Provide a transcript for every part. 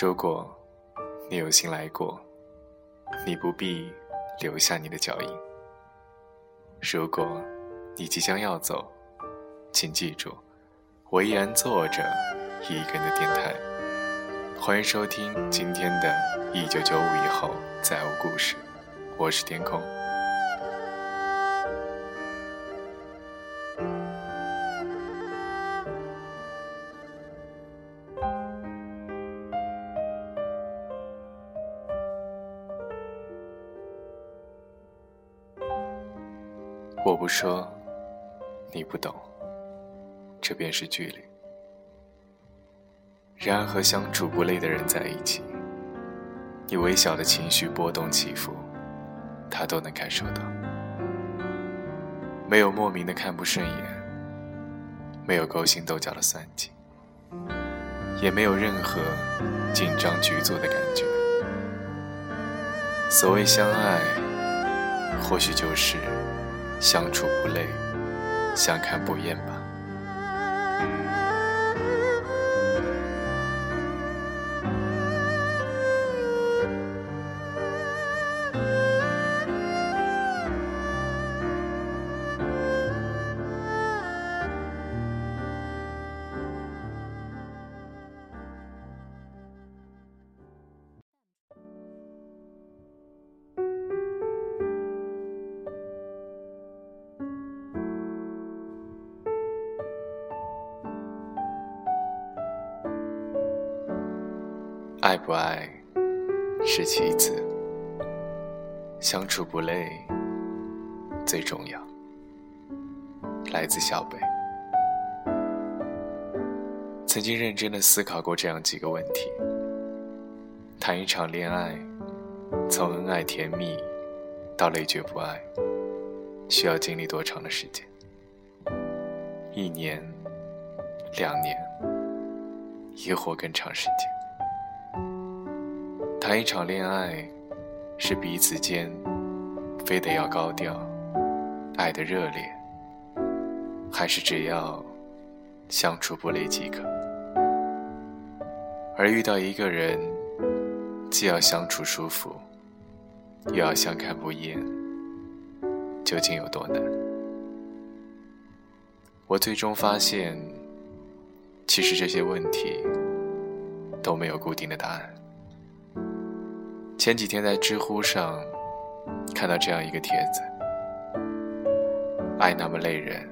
如果你有幸来过，你不必留下你的脚印；如果你即将要走，请记住，我依然坐着一个人的电台。欢迎收听今天的《一九九五以后再无故事》，我是天空。我不说，你不懂，这便是距离。然而和相处不累的人在一起，你微小的情绪波动起伏，他都能感受到。没有莫名的看不顺眼，没有勾心斗角的算计，也没有任何紧张局促的感觉。所谓相爱，或许就是。相处不累，相看不厌吧。爱不爱是其次，相处不累最重要。来自小北，曾经认真的思考过这样几个问题：谈一场恋爱，从恩爱甜蜜到累觉不爱，需要经历多长的时间？一年、两年，亦或更长时间？谈一场恋爱，是彼此间非得要高调、爱的热烈，还是只要相处不累即可？而遇到一个人，既要相处舒服，又要相看不厌，究竟有多难？我最终发现，其实这些问题都没有固定的答案。前几天在知乎上看到这样一个帖子：“爱那么累人，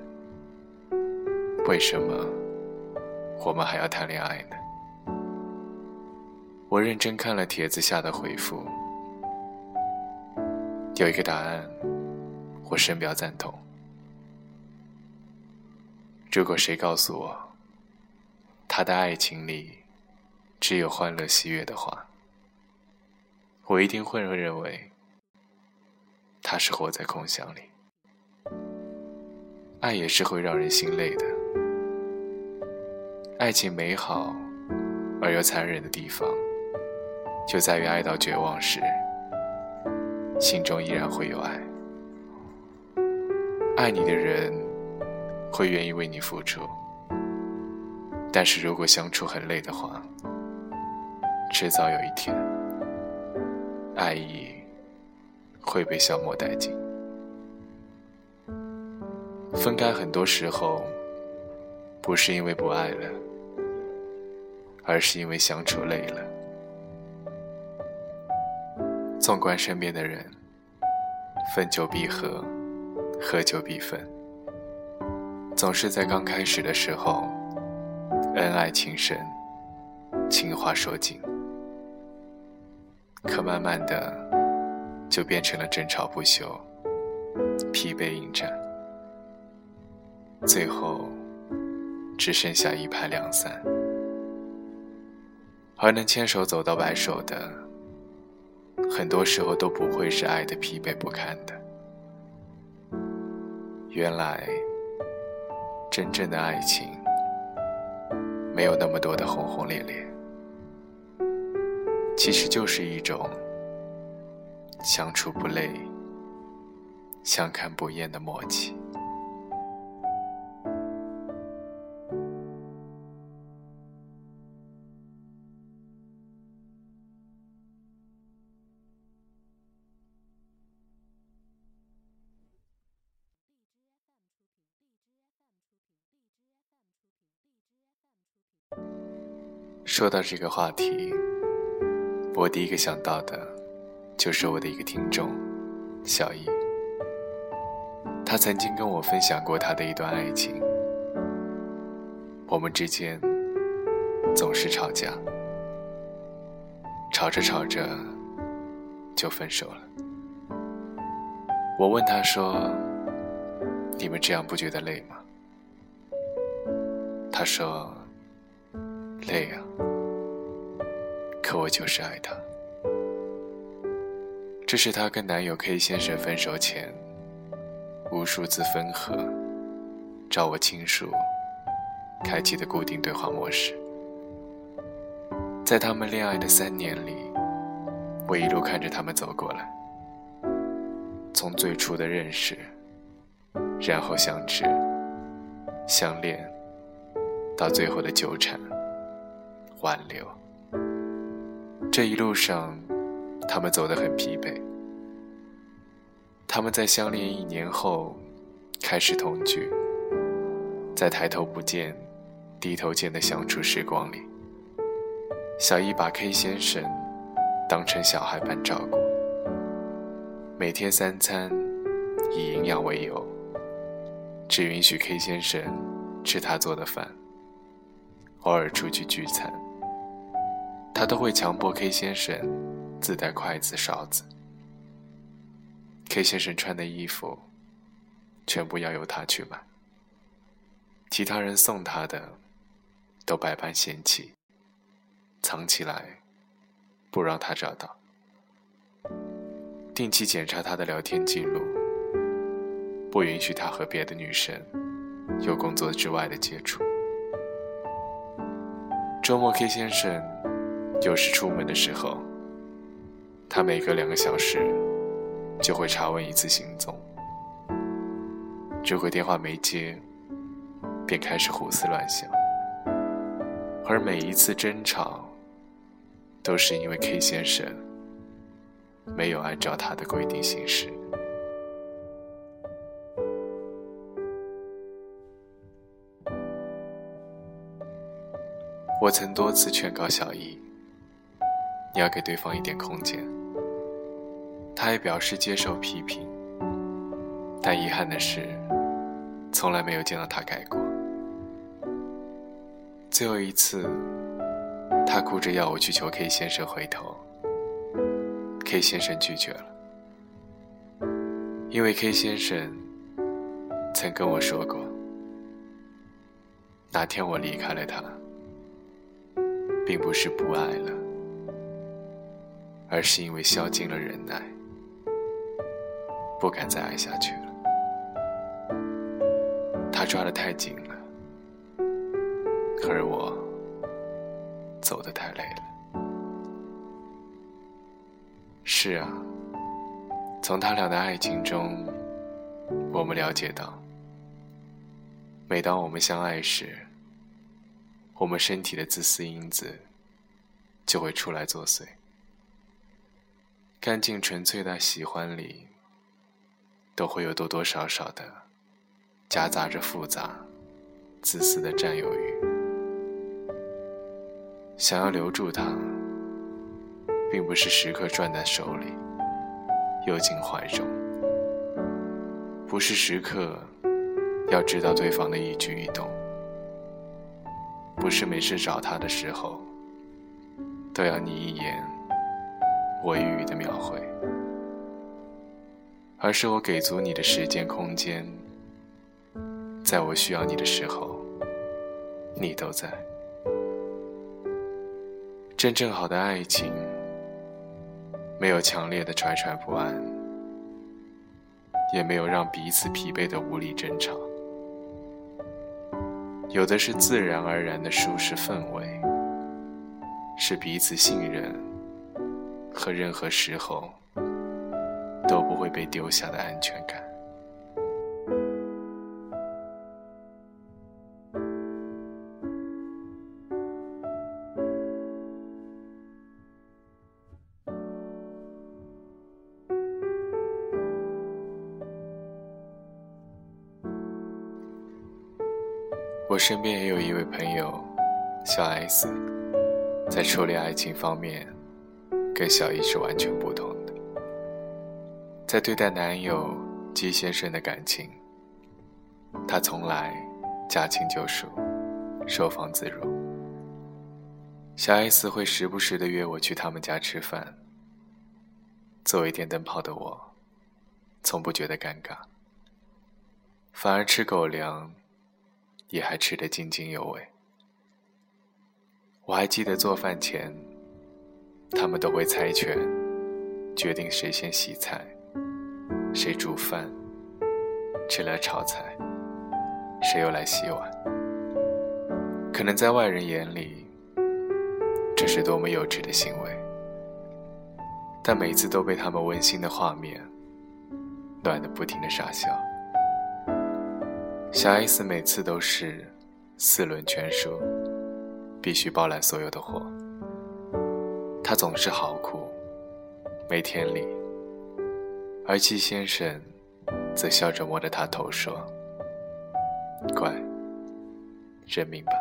为什么我们还要谈恋爱呢？”我认真看了帖子下的回复，有一个答案，我深表赞同。如果谁告诉我，他的爱情里只有欢乐喜悦的话，我一定会认为，他是活在空想里。爱也是会让人心累的。爱情美好而又残忍的地方，就在于爱到绝望时，心中依然会有爱。爱你的人会愿意为你付出，但是如果相处很累的话，迟早有一天。爱意会被消磨殆尽。分开很多时候，不是因为不爱了，而是因为相处累了。纵观身边的人，分久必合，合久必分。总是在刚开始的时候，恩爱情深，情话说尽。可慢慢的，就变成了争吵不休，疲惫应战，最后只剩下一拍两散。而能牵手走到白首的，很多时候都不会是爱的疲惫不堪的。原来，真正的爱情，没有那么多的轰轰烈烈。其实就是一种相处不累相看不厌的默契。说到这个话题我第一个想到的，就是我的一个听众，小易。他曾经跟我分享过他的一段爱情，我们之间总是吵架，吵着吵着就分手了。我问他说：“你们这样不觉得累吗？”他说：“累啊，可我就是爱他。”这是他跟男友 K 先生分手前，无数次分合，找我倾诉，开启的固定对话模式。在他们恋爱的三年里，我一路看着他们走过来。从最初的认识，然后相知、相恋，到最后的纠缠、挽留，这一路上，他们走得很疲惫。他们在相恋一年后开始同居，在抬头不见、低头见的相处时光里，小易把 K 先生当成小孩般照顾。每天三餐以营养为由，只允许 K 先生吃他做的饭。偶尔出去聚餐，他都会强迫 K 先生自带筷子勺子。K 先生穿的衣服全部要由他去买，其他人送他的都百般嫌弃，藏起来不让他找到。定期检查他的聊天记录，不允许他和别的女生有工作之外的接触。周末 K 先生有时出门的时候，他每隔两个小时就会查问一次行踪。如果电话没接，便开始胡思乱想，而每一次争吵，都是因为 K 先生。没有按照他的规定行事。我曾多次劝告小易，你要给对方一点空间。他也表示接受批评，但遗憾的是，从来没有见到他改过。最后一次，他哭着要我去求 K 先生回头。K 先生拒绝了，因为 K 先生曾跟我说过，那天我离开了他，并不是不爱了，而是因为消尽了忍耐，不敢再爱下去了。他抓得太紧了，而我走得太累了。是啊，从他俩的爱情中，我们了解到，每当我们相爱时，我们身体的自私因子就会出来作祟。干净纯粹的喜欢里，都会有多多少少的夹杂着复杂、自私的占有欲，想要留住他。并不是时刻攥在手里，又进怀中；不是时刻要知道对方的一举一动；不是每次找他的时候都要你一言我一语的描绘，而是我给足你的时间空间，在我需要你的时候，你都在。真正好的爱情。没有强烈的惴惴不安，也没有让彼此疲惫的无力争吵，有的是自然而然的舒适氛围，是彼此信任和任何时候都不会被丢下的安全感。我身边也有一位朋友，小 S，在处理爱情方面，跟小姨是完全不同的。在对待男友季先生的感情，她从来驾轻就熟，收放自如。小 S 会时不时的约我去他们家吃饭。作为电灯泡的我，从不觉得尴尬，反而吃狗粮，也还吃得津津有味。我还记得做饭前，他们都会猜拳，决定谁先洗菜，谁煮饭，谁来炒菜，谁又来洗碗。可能在外人眼里，这是多么幼稚的行为。但每次都被他们温馨的画面暖得不停的傻笑。小 S 每次都是四轮全输，必须包揽所有的活。他总是好苦，没天理。而季先生则笑着摸着他头说：“乖，认命吧。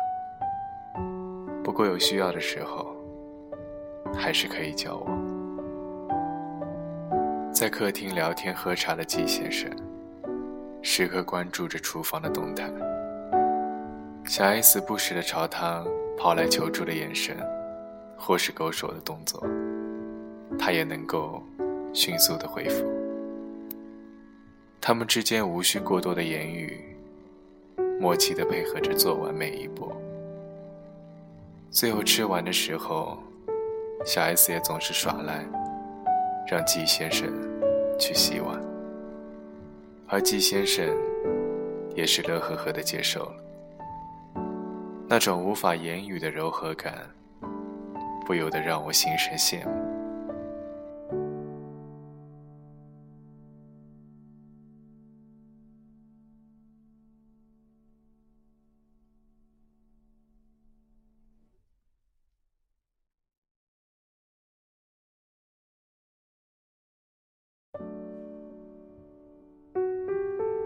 不过有需要的时候，还是可以叫我。”在客厅聊天喝茶的季先生，时刻关注着厨房的动态。小 S 不时的朝他抛来求助的眼神，或是勾手的动作，他也能够迅速的回复。他们之间无需过多的言语，默契的配合着做完每一步。最后吃完的时候，小 S 也总是耍赖。让季先生去洗碗，而季先生也是乐呵呵的接受了。那种无法言语的柔和感，不由得让我心生羡慕。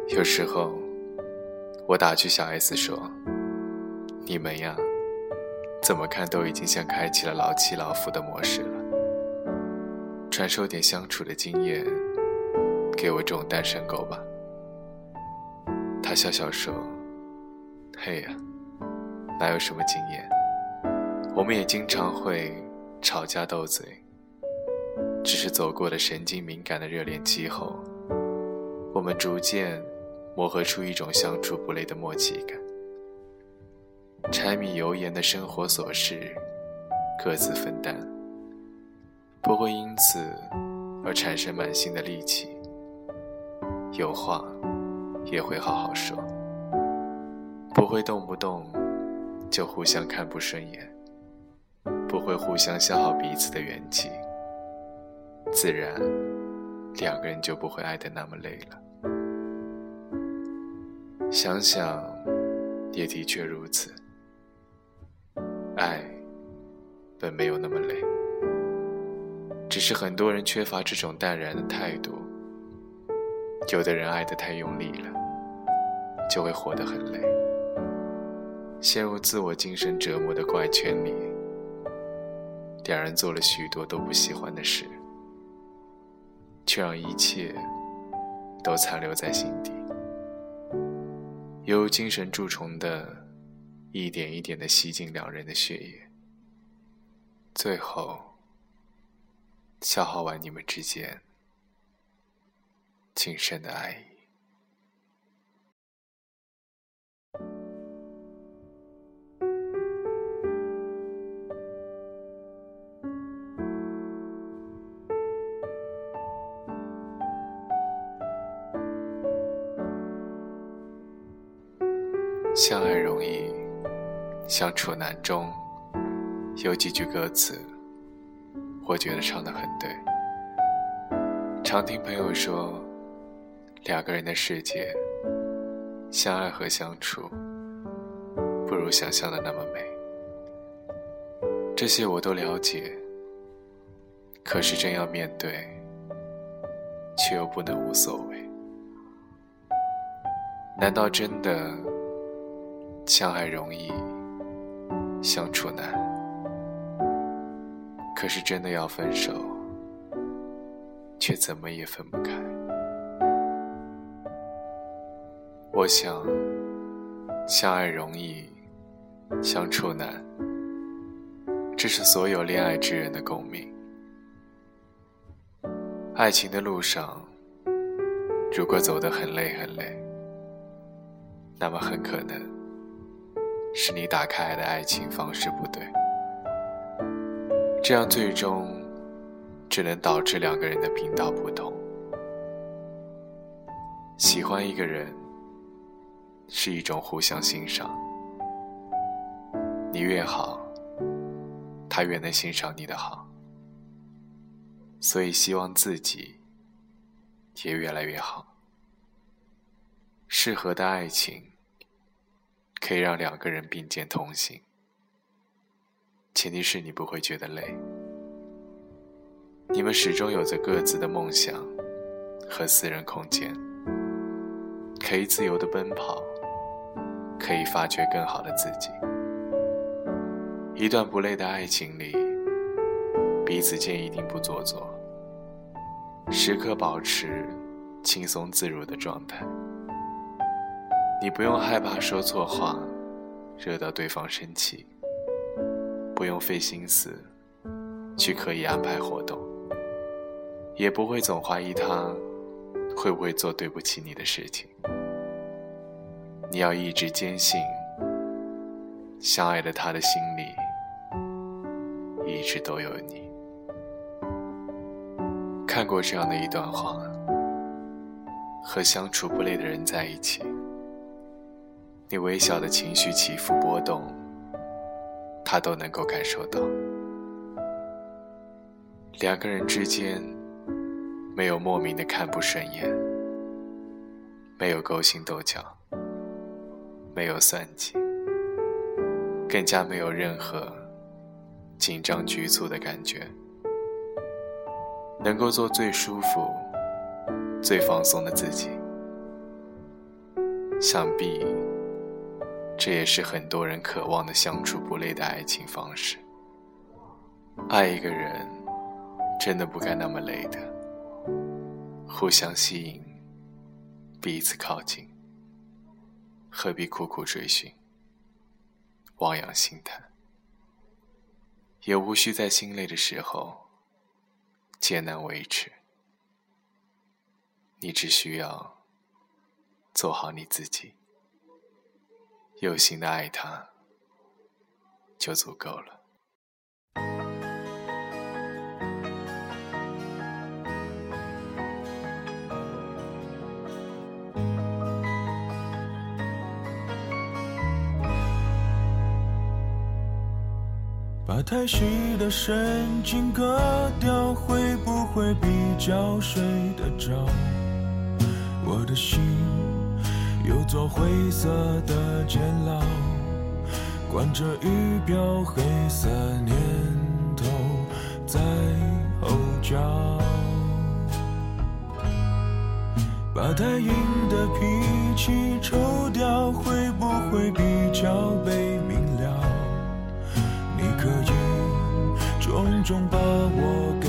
有时候，我打趣小 S 说：“你们呀，怎么看都已经像开启了老妻老夫的模式了。传授点相处的经验，给我这种单身狗吧。”他笑笑说：“嘿呀，哪有什么经验？我们也经常会吵架斗嘴，只是走过了神经敏感的热恋期后，我们逐渐……”磨合出一种相处不累的默契感，柴米油盐的生活琐事，各自分担，不会因此而产生满心的戾气。有话也会好好说，不会动不动就互相看不顺眼，不会互相消耗彼此的元气，自然两个人就不会爱得那么累了。想想，也的确如此。爱本没有那么累，只是很多人缺乏这种淡然的态度。有的人爱得太用力了，就会活得很累，陷入自我精神折磨的怪圈里。两人做了许多都不喜欢的事，却让一切都残留在心底。由精神蛀虫的，一点一点的吸进两人的血液，最后消耗完你们之间仅剩的爱意。相爱容易，相处难。中有几句歌词，我觉得唱得很对。常听朋友说，两个人的世界，相爱和相处，不如想象的那么美。这些我都了解，可是真要面对，却又不能无所谓。难道真的？相爱容易，相处难。可是真的要分手，却怎么也分不开。我想，相爱容易，相处难，这是所有恋爱之人的共鸣。爱情的路上，如果走得很累很累，那么很可能是你打开的爱情方式不对。这样最终只能导致两个人的频道不同。喜欢一个人是一种互相欣赏，你越好，他越能欣赏你的好，所以希望自己也越来越好。适合的爱情可以让两个人并肩同行。前提是你不会觉得累，你们始终有着各自的梦想和私人空间，可以自由的奔跑，可以发掘更好的自己。一段不累的爱情里，彼此间一定不做作，时刻保持轻松自如的状态。你不用害怕说错话，惹到对方生气。不用费心思去刻意安排活动，也不会总怀疑他会不会做对不起你的事情。你要一直坚信，相爱的他的心里一直都有你。看过这样的一段话：和相处不累的人在一起，你微小的情绪起伏波动。他都能够感受到，两个人之间没有莫名的看不顺眼，没有勾心斗角，没有算计，更加没有任何紧张局促的感觉，能够做最舒服、最放松的自己，想必。这也是很多人渴望的相处不累的爱情方式。爱一个人，真的不该那么累的。互相吸引，彼此靠近，何必苦苦追寻，望洋兴叹？也无需在心累的时候艰难维持。你只需要做好你自己。有心的爱他，就足够了。把太细的神经割掉，会不会比较睡得着？我的心。有座灰色的监牢，关着仪表，黑色念头在吼叫。把太硬的脾气抽掉，会不会比较被明了？你可以重重把我给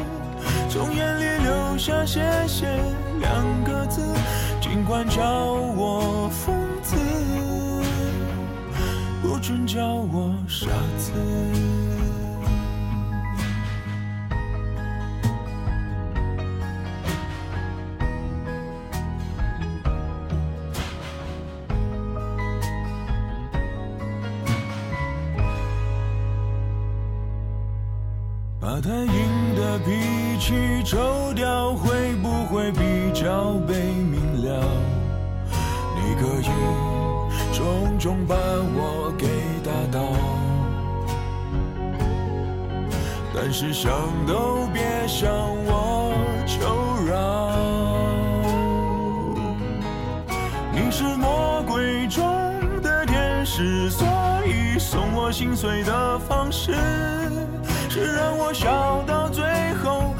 从眼里流下“谢谢”两个字，尽管叫我疯子，不准叫我傻子。把太硬脾气抽掉，会不会比较被明了？你可以重重把我给打倒，但是想都别想我求饶。你是魔鬼中的天使，所以送我心碎的方式是让我笑到最后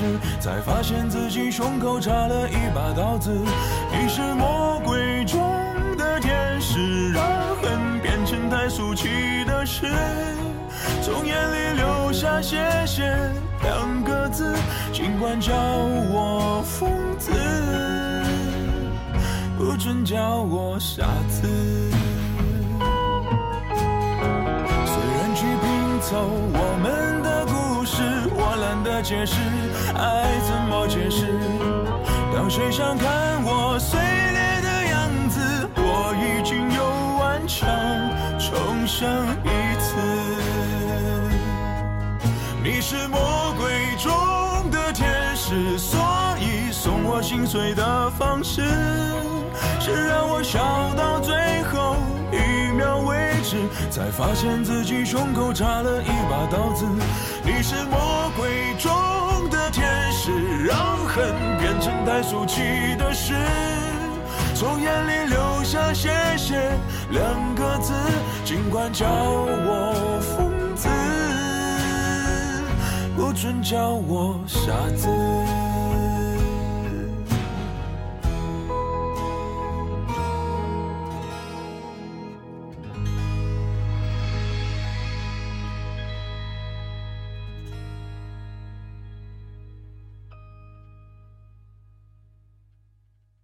为止，才发现自己胸口插了一把刀子。你是魔鬼中的天使，让恨变成太俗气的事，从眼里流下“谢谢”两个字，尽管叫我疯子，不准叫我傻子。虽然去拼凑我们的故事，我懒得解释，爱怎么解释？当谁想看我碎裂的样子，我已经又顽强重生一次。你是魔鬼中的天使，所以送我心碎的方式是让我笑到最后为止，才发现自己胸口插了一把刀子。你是魔鬼中的天使，让恨变成太俗气的事，从眼里流下“谢谢”两个字，尽管叫我疯子。不准叫我傻子。